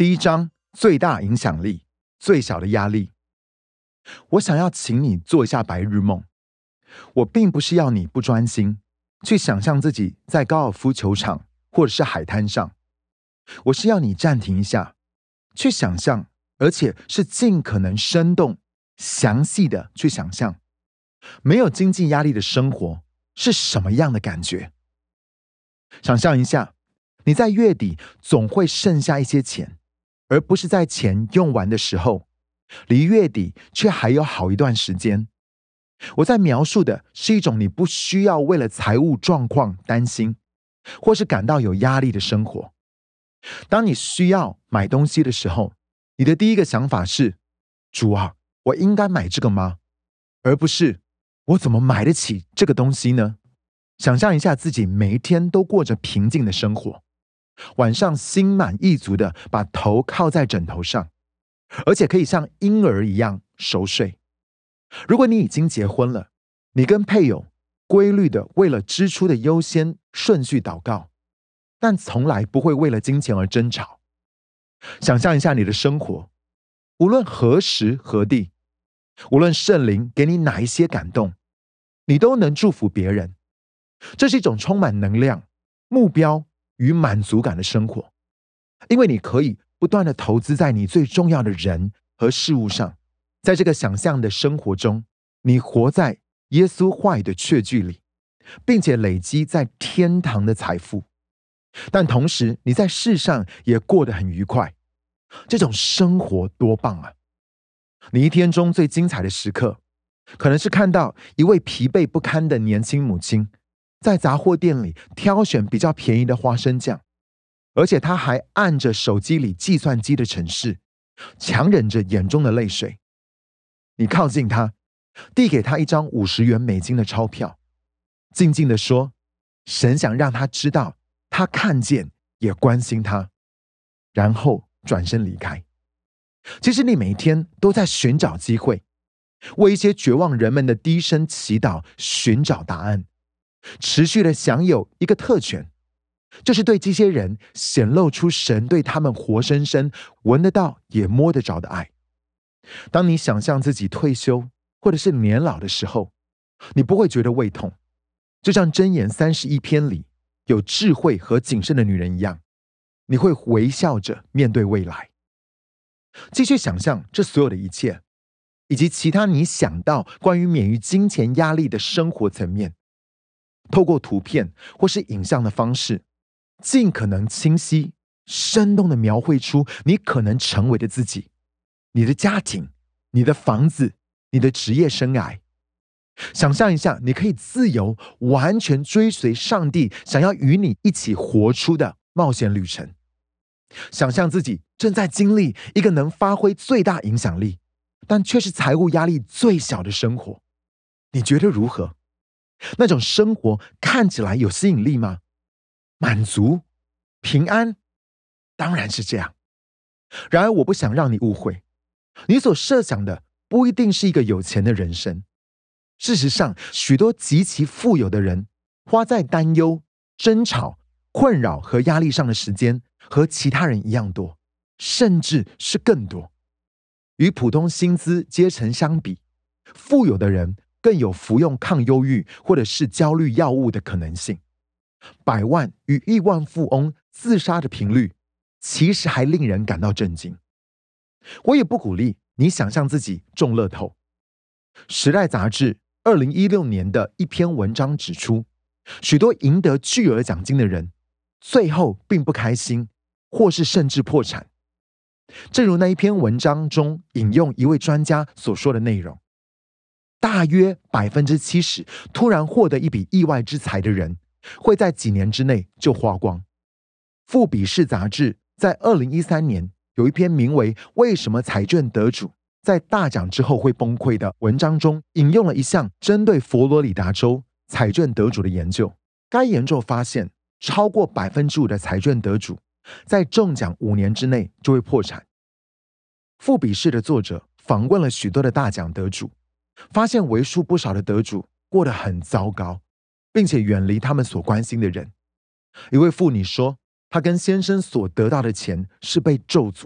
第一章最大影响力，最小的压力。我想要请你做一下白日梦。我并不是要你不专心，去想象自己在高尔夫球场或者是海滩上。我是要你暂停一下，去想象，而且是尽可能生动、详细的去想象，没有经济压力的生活是什么样的感觉。想象一下，你在月底总会剩下一些钱，而不是在钱用完的时候，离月底却还有好一段时间。我在描述的是一种你不需要为了财务状况担心，或是感到有压力的生活。当你需要买东西的时候，你的第一个想法是：“主啊，我应该买这个吗？”而不是“我怎么买得起这个东西呢？”想象一下自己每一天都过着平静的生活，晚上心满意足的把头靠在枕头上，而且可以像婴儿一样熟睡。如果你已经结婚了，你跟配偶规律的为了支出的优先顺序祷告，但从来不会为了金钱而争吵。想象一下你的生活，无论何时何地，无论圣灵给你哪一些感动，你都能祝福别人。这是一种充满能量、目标与满足感的生活，因为你可以不断的投资在你最重要的人和事物上。在这个想象的生活中，你活在耶稣话语的确据里，并且累积在天堂的财富。但同时，你在世上也过得很愉快。这种生活多棒啊！你一天中最精彩的时刻，可能是看到一位疲惫不堪的年轻母亲。在杂货店里挑选比较便宜的花生酱，而且他还按着手机里计算机的程式，强忍着眼中的泪水。你靠近他，递给他一张五十元美金的钞票，静静的说：“神想让他知道，他看见也关心他。”然后转身离开。其实你每天都在寻找机会，为一些绝望人们的低声祈祷寻找答案。持续的享有一个特权，就是对这些人显露出神对他们活生生闻得到也摸得着的爱。当你想象自己退休或者是年老的时候，你不会觉得胃痛，就像箴言三十一篇里有智慧和谨慎的女人一样，你会微笑着面对未来。继续想象这所有的一切，以及其他你想到关于免于金钱压力的生活层面。透过图片或是影像的方式，尽可能清晰、生动的描绘出你可能成为的自己、你的家庭、你的房子、你的职业生涯。想象一下，你可以自由、完全追随上帝想要与你一起活出的冒险旅程。想象自己正在经历一个能发挥最大影响力，但却是财务压力最小的生活。你觉得如何？那种生活看起来有吸引力吗？满足、平安，当然是这样。然而，我不想让你误会，你所设想的不一定是一个有钱的人生。事实上，许多极其富有的人花在担忧、争吵、困扰和压力上的时间，和其他人一样多，甚至是更多。与普通薪资阶层相比，富有的人。更有服用抗忧郁或者是焦虑药物的可能性。百万与亿万富翁自杀的频率，其实还令人感到震惊。我也不鼓励你想象自己中乐透。《时代》杂志二零一六年的一篇文章指出，许多赢得巨额奖金的人，最后并不开心，或是甚至破产。正如那一篇文章中引用一位专家所说的内容。大约百分之七十突然获得一笔意外之财的人，会在几年之内就花光。富比士杂志在二零一三年有一篇名为《为什么彩券得主在大奖之后会崩溃》的文章中，引用了一项针对佛罗里达州彩券得主的研究。该研究发现，超过百分之五的彩券得主在中奖五年之内就会破产。富比士的作者访问了许多的大奖得主。发现为数不少的得主过得很糟糕，并且远离他们所关心的人。一位妇女说：“她跟先生所得到的钱是被咒诅，